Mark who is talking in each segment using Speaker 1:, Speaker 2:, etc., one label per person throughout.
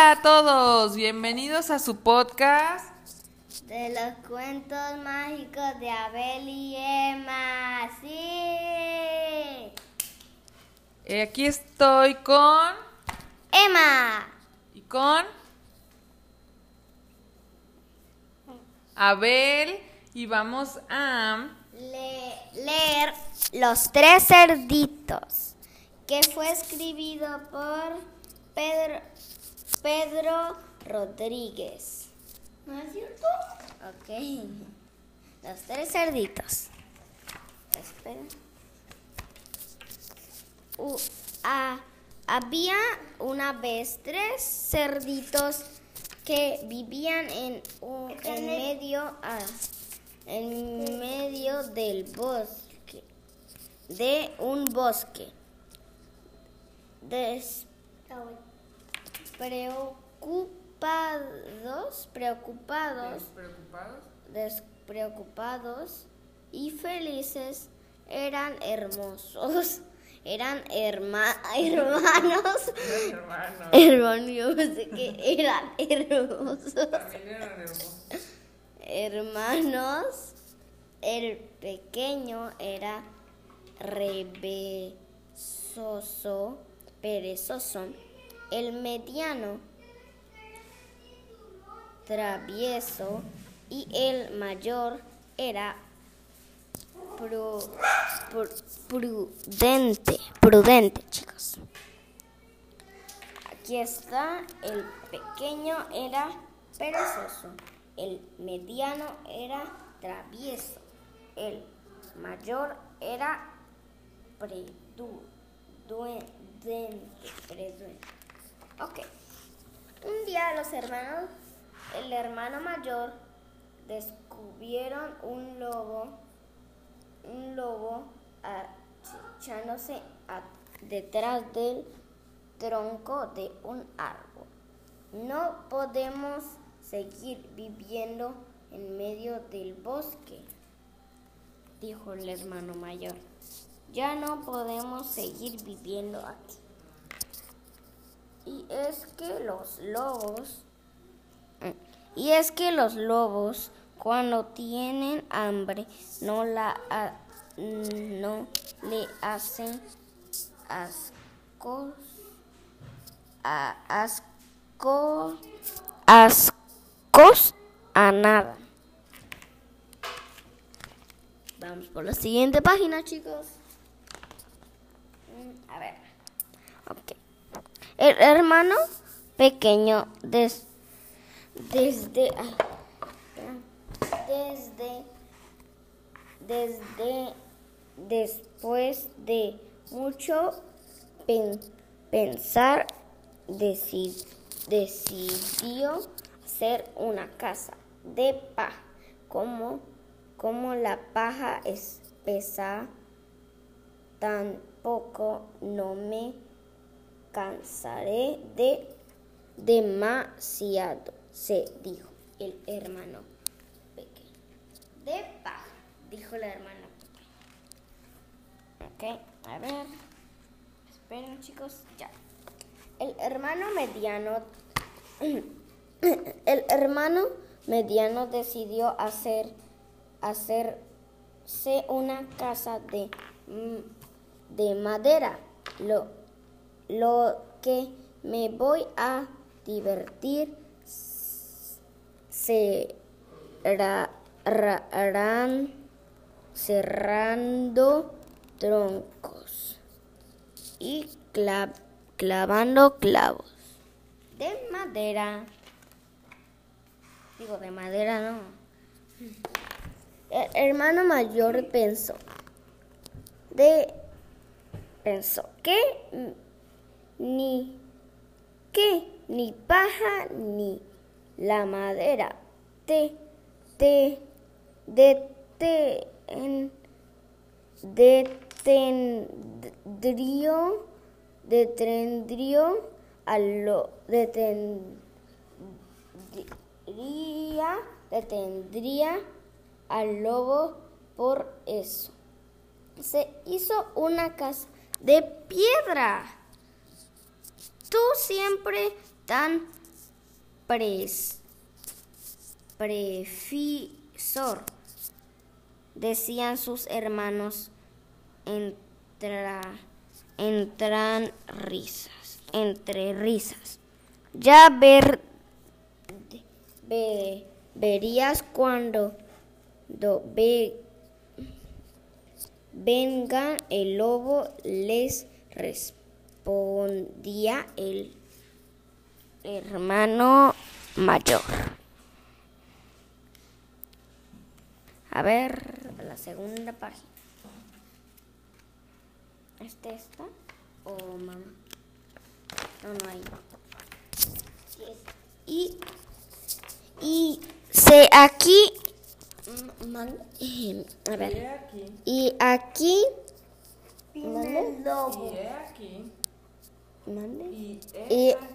Speaker 1: Hola a todos, bienvenidos a su podcast
Speaker 2: de los cuentos mágicos de Abel y Emma. Sí.
Speaker 1: Eh, aquí estoy con
Speaker 2: Emma
Speaker 1: y con Abel y vamos a
Speaker 2: leer Los tres cerditos, que fue escrito por Pedro, Pedro Rodríguez. ¿No es cierto? Ok. Los tres cerditos. Espera. había una vez tres cerditos que vivían en, un, en medio en medio del bosque de un bosque preocupados preocupados despreocupados y felices eran hermosos eran hermanos. Hermanos. Hermanos. que eran hermosos. Hermanos. El pequeño era revesoso, perezoso. El mediano, travieso. Y el mayor era prudente, prudente, chicos. Aquí está, el pequeño era perezoso, el mediano era travieso, el mayor era prudente, Ok. Un día los hermanos, el hermano mayor, descubrieron un lobo un lobo achichándose detrás del tronco de un árbol. No podemos seguir viviendo en medio del bosque, dijo el hermano mayor. Ya no podemos seguir viviendo aquí. Y es que los lobos, y es que los lobos cuando tienen hambre no, la, no le hacen ascos, a, asco, ascos a nada. Vamos por la siguiente página, chicos. Mm, a ver. Ok. El hermano pequeño des, desde desde, desde después de mucho pensar, decidió hacer una casa de paja. Como, como la paja es pesa, tampoco no me cansaré de demasiado, se dijo el hermano de paja, dijo la hermana. Ok, a ver. Esperen chicos, ya. El hermano mediano, el hermano mediano decidió hacer, hacerse una casa de, de madera. Lo, lo que me voy a divertir será cerrando troncos y clavando clavos de madera. Digo, de madera no. El hermano mayor pensó, de, pensó que ni que ni paja ni la madera te, te deten, detendrío, detendrío a lo, detendría, detendría al lobo por eso. Se hizo una casa de piedra. Tú siempre tan pres, decían sus hermanos entra, entran risas, entre risas. Ya ver, ve- verías cuando do- ve- venga el lobo, les respondía el hermano mayor. A ver, la segunda página. ¿Este está? ¿O mamá? No, no hay. Sí. Y, y se aquí. man- eh, A
Speaker 1: Y
Speaker 2: ver.
Speaker 1: aquí.
Speaker 2: Y aquí.
Speaker 1: Y he Y, aquí.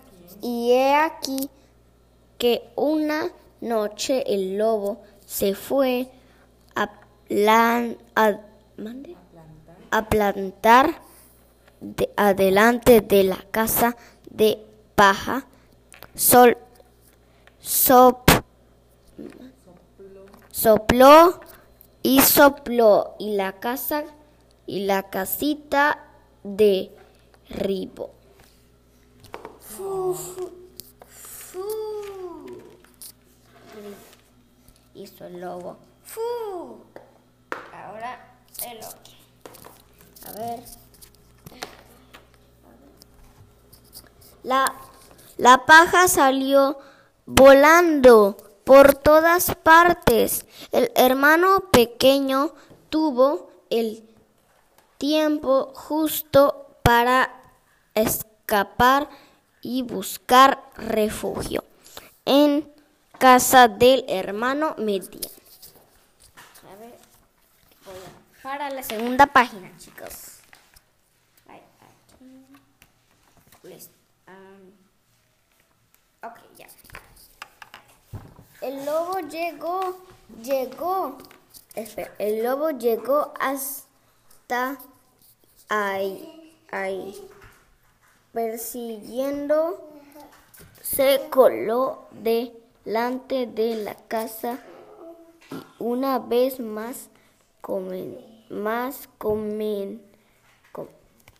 Speaker 2: y he aquí que una noche el lobo se fue a, plan, a.
Speaker 1: Plantar.
Speaker 2: a plantar de- adelante de la casa de paja. Sol, sop, sopló y sopló y la casa y la casita de ribo. Hizo el lobo. ¡Fu! Ahora el otro. A ver. La, la paja salió volando por todas partes. El hermano pequeño tuvo el tiempo justo para escapar y buscar refugio en casa del hermano mediano. A ver, voy a bajar a la segunda página, chicos. Les- ah, ya. El lobo llegó, llegó. Espera, el lobo llegó hasta ahí, ahí. Persiguiendo, se coló delante de la casa y una vez más comen, más comen, com-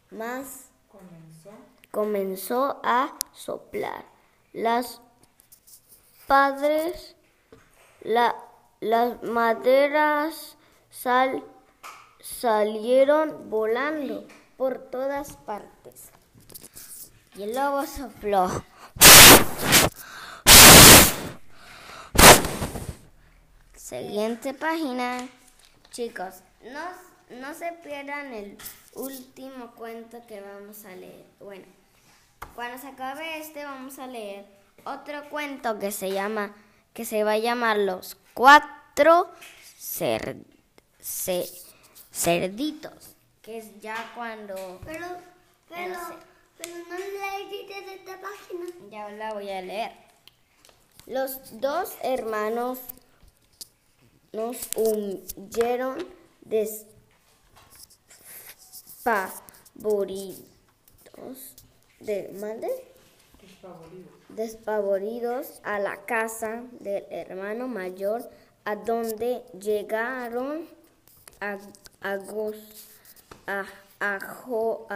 Speaker 2: más
Speaker 1: Comenzó.
Speaker 2: a soplar. Las padres, la- las maderas sal, salieron volando por todas partes. Y el lobo sopló. Siguiente página. Chicos, no, no se pierdan el último cuento que vamos a leer. Bueno, cuando se acabe este vamos a leer otro cuento que se llama, que se va a llamar Los Cuatro cer- ce- Cerditos, que es ya cuando...
Speaker 3: Pero, pero,
Speaker 2: No sé.
Speaker 3: Pero no leíste de esta página.
Speaker 2: Ya la voy a leer. Los dos hermanos nos huyeron despavoridos. ¿De mande?
Speaker 1: Despavorido.
Speaker 2: Despavoridos a la casa del hermano mayor, a donde llegaron a, agos- a- ajo-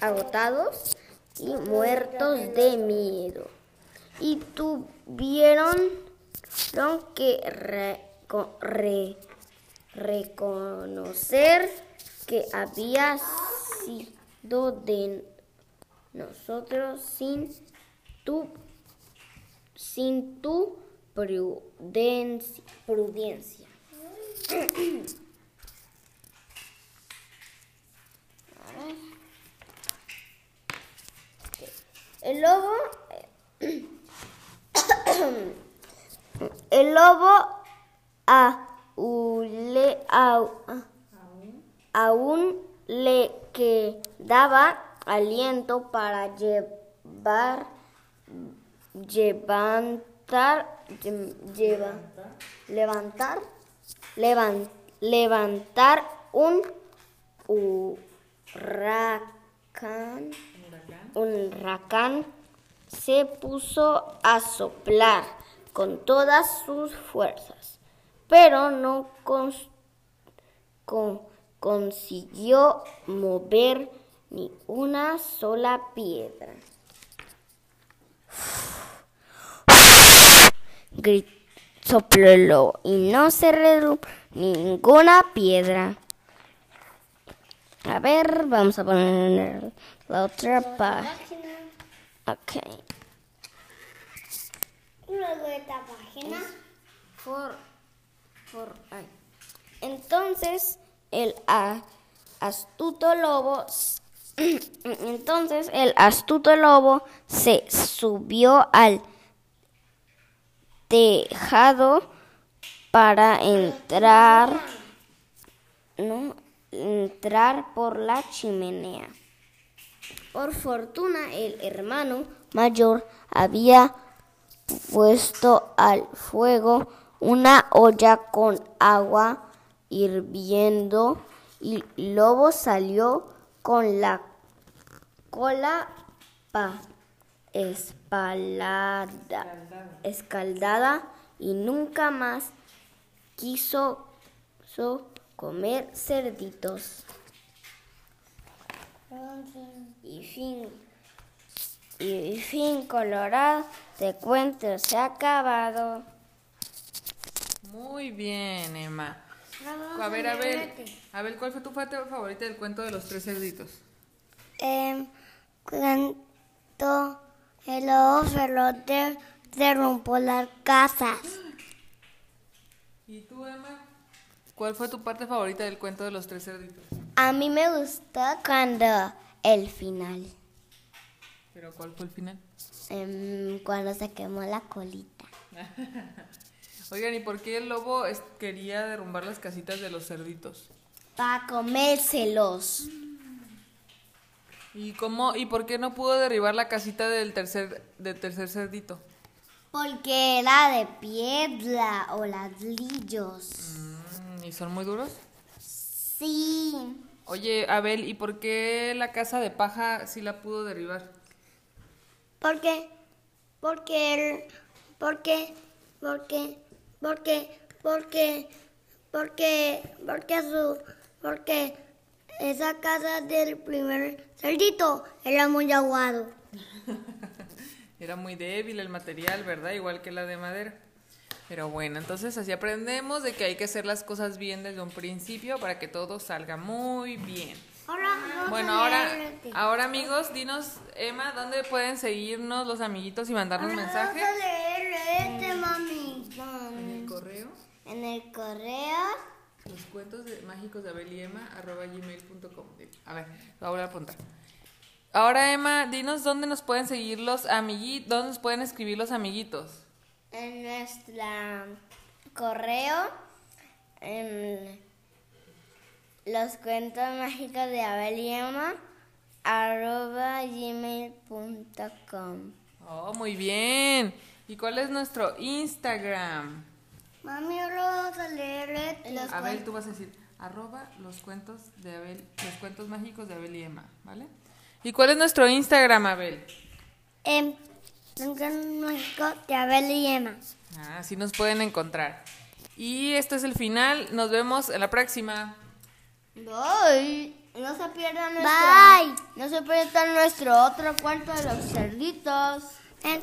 Speaker 2: agotados, y muertos de miedo. Y tuvieron que reco- re- reconocer que había sido de nosotros sin tu sin tu prudencia. El lobo el lobo aule- au- aún le quedaba aliento para llevar levantar lle- lleva, levantar levan- levantar un Huracán. Un huracán se puso a soplar con todas sus fuerzas, pero no cons- con- consiguió mover ni una sola piedra. Gritó sopló y no se redujo ninguna piedra. A ver, vamos a poner la otra página. Ok.
Speaker 3: Luego esta página.
Speaker 2: For, for. Entonces el a- astuto lobo, entonces el astuto lobo se subió al tejado para entrar, no, entrar por la chimenea. Por fortuna el hermano mayor había puesto al fuego una olla con agua hirviendo y Lobo salió con la cola pa- espalada, escaldada y nunca más quiso so- comer cerditos. Y fin. Y fin colorado de cuento se ha acabado.
Speaker 1: Muy bien, Emma. A ver, Abel. Abel, ¿cuál fue tu parte favorita del cuento de los tres cerditos?
Speaker 3: Eh, cuento el se rompió las casas.
Speaker 1: ¿Y tú, Emma? ¿Cuál fue tu parte favorita del cuento de los tres cerditos?
Speaker 2: A mí me gustó cuando el final,
Speaker 1: ¿Pero cuál fue el final?
Speaker 2: em, cuando se quemó la colita.
Speaker 1: Oigan, ¿y por qué el lobo quería derrumbar las casitas de los cerditos?
Speaker 2: Para comérselos.
Speaker 1: ¿Y cómo y por qué no pudo derribar la casita del tercer del tercer cerdito?
Speaker 2: Porque era de piedra o ladrillos.
Speaker 1: Mm, ¿Y son muy duros?
Speaker 2: Sí.
Speaker 1: Oye, Abel, ¿y por qué la casa de paja sí la pudo derribar?
Speaker 3: Porque, porque, porque, porque, porque, porque, porque, porque su, porque esa casa del primer cerdito era muy aguado.
Speaker 1: Era muy débil el material, ¿verdad? Igual que la de madera. Pero bueno, entonces así aprendemos de que hay que hacer las cosas bien desde un principio para que todo salga muy bien.
Speaker 3: Vamos
Speaker 1: Bueno, ahora, ahora amigos, dinos, Emma, ¿dónde pueden seguirnos los amiguitos y mandarnos mensajes?
Speaker 3: Vamos a leer este, mami.
Speaker 1: En el correo,
Speaker 2: En el correo.
Speaker 1: los cuentos de- mágicos de Abel y Emma, arroba gmail.com. A ver, lo voy a apuntar. Ahora, Emma, dinos dónde nos pueden seguir los amiguitos, dónde nos pueden escribir los amiguitos.
Speaker 2: En nuestro correo. En los cuentos mágicos de Abel y Emma. Arroba gmail.com.
Speaker 1: Oh, muy bien. ¿Y cuál es nuestro Instagram?
Speaker 3: Mami, ahora vamos a leer los
Speaker 1: Abel, tú vas a decir arroba los cuentos de Abel, los cuentos mágicos de Abel y Emma, ¿vale? ¿Y cuál es nuestro Instagram, Abel?
Speaker 3: Em, Cuentos mágicos de Abel y Emma.
Speaker 1: Ah, así nos pueden encontrar. Y este es el final. Nos vemos en la próxima.
Speaker 2: Bye. No se pierdan nuestro.
Speaker 3: Bye.
Speaker 2: No se pierdan nuestro otro cuento de los cerditos.
Speaker 3: Em,